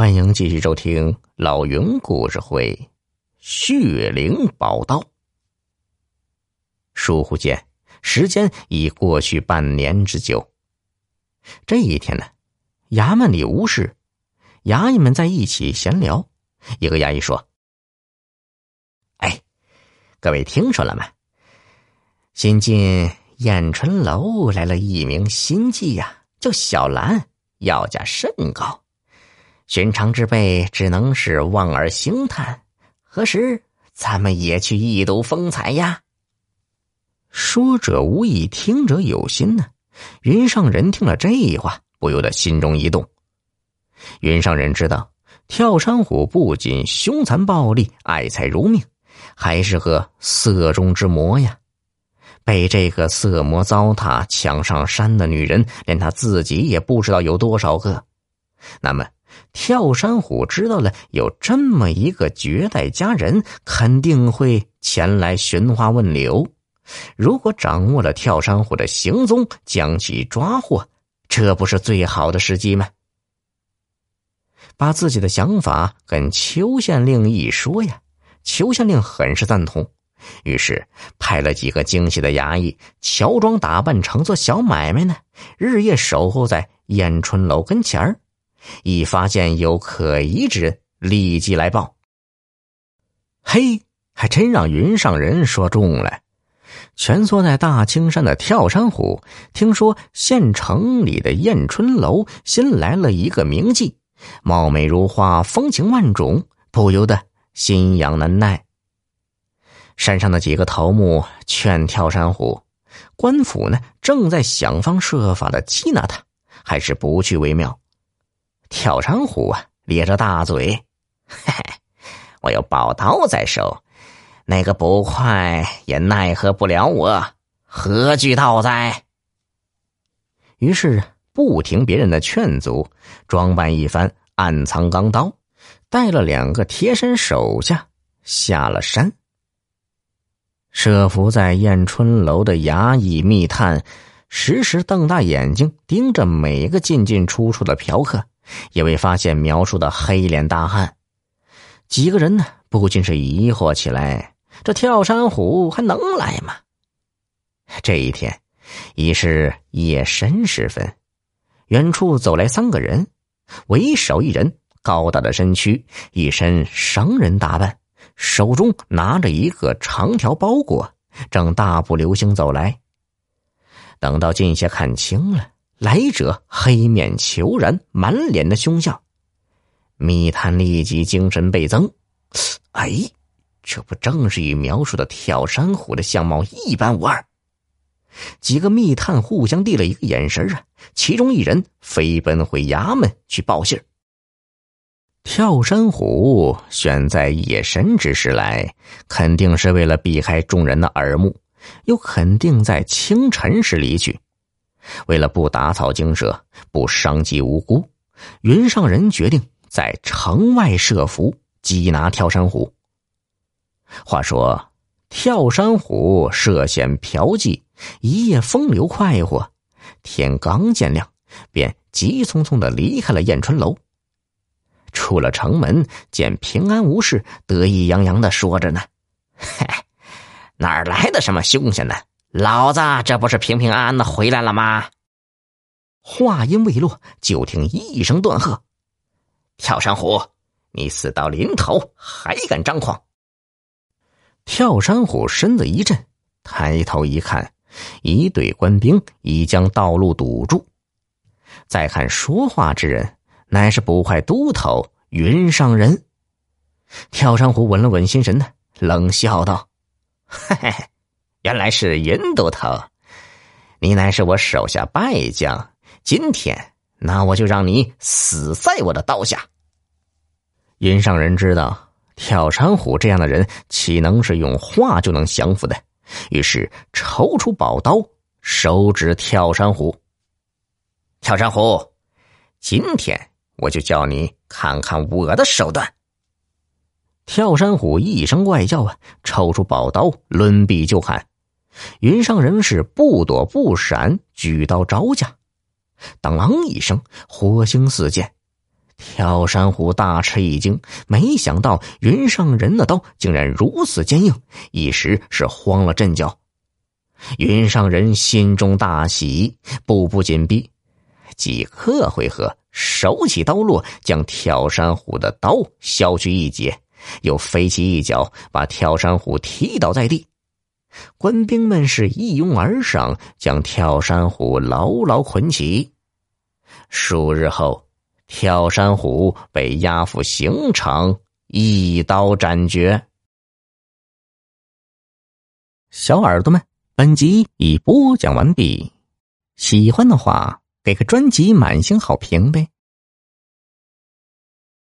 欢迎继续收听老云故事会《血灵宝刀》。疏忽间，时间已过去半年之久。这一天呢，衙门里无事，衙役们在一起闲聊。一个衙役说：“哎，各位听说了吗？新进燕春楼来了一名新妓呀，叫小兰，要价甚高。”寻常之辈只能是望而兴叹，何时咱们也去一睹风采呀？说者无意，听者有心呢。云上人听了这话，不由得心中一动。云上人知道，跳山虎不仅凶残暴戾、爱财如命，还是个色中之魔呀。被这个色魔糟蹋、抢上山的女人，连他自己也不知道有多少个。那么。跳山虎知道了有这么一个绝代佳人，肯定会前来寻花问柳。如果掌握了跳山虎的行踪，将其抓获，这不是最好的时机吗？把自己的想法跟邱县令一说呀，邱县令很是赞同，于是派了几个精细的衙役，乔装打扮成做小买卖呢，日夜守候在燕春楼跟前儿。一发现有可疑之人，立即来报。嘿，还真让云上人说中了。蜷缩在大青山的跳山虎，听说县城里的燕春楼新来了一个名妓，貌美如花，风情万种，不由得心痒难耐。山上的几个头目劝跳山虎，官府呢正在想方设法的缉拿他，还是不去为妙。跳山虎啊，咧着大嘴，嘿嘿，我有宝刀在手，那个捕快也奈何不了我，何惧道哉？于是不听别人的劝阻，装扮一番，暗藏钢刀，带了两个贴身手下下了山。设伏在燕春楼的衙役密探，时时瞪大眼睛盯着每个进进出出的嫖客。也未发现描述的黑脸大汉，几个人呢？不禁是疑惑起来：这跳山虎还能来吗？这一天已是夜深时分，远处走来三个人，为首一人高大的身躯，一身商人打扮，手中拿着一个长条包裹，正大步流星走来。等到近些看清了。来者黑面虬髯，满脸的凶相。密探立即精神倍增。哎，这不正是与描述的跳山虎的相貌一般无二？几个密探互相递了一个眼神啊，其中一人飞奔回衙门去报信跳山虎选在夜深之时来，肯定是为了避开众人的耳目，又肯定在清晨时离去。为了不打草惊蛇，不伤及无辜，云上人决定在城外设伏缉拿跳山虎。话说，跳山虎涉险嫖妓，一夜风流快活，天刚见亮，便急匆匆的离开了燕春楼。出了城门，见平安无事，得意洋洋的说着呢：“嘿，哪儿来的什么凶险呢？”老子这不是平平安安的回来了吗？话音未落，就听一声断喝：“跳山虎，你死到临头还敢张狂！”跳山虎身子一震，抬头一看，一队官兵已将道路堵住。再看说话之人，乃是捕快都头云上人。跳山虎稳了稳心神呢，冷笑道：“嘿嘿。”原来是云都头，你乃是我手下败将。今天，那我就让你死在我的刀下。云上人知道跳山虎这样的人，岂能是用话就能降服的？于是抽出宝刀，手指跳山虎。跳山虎，今天我就叫你看看我的手段。跳山虎一声怪叫啊，抽出宝刀，抡臂就砍。云上人是不躲不闪，举刀招架，当啷一声，火星四溅。跳山虎大吃一惊，没想到云上人的刀竟然如此坚硬，一时是慌了阵脚。云上人心中大喜，步步紧逼，几个回合，手起刀落，将跳山虎的刀削去一截，又飞起一脚，把跳山虎踢倒在地。官兵们是一拥而上，将跳山虎牢牢捆起。数日后，跳山虎被押赴刑场，一刀斩绝。小耳朵们。本集已播讲完毕，喜欢的话给个专辑满星好评呗。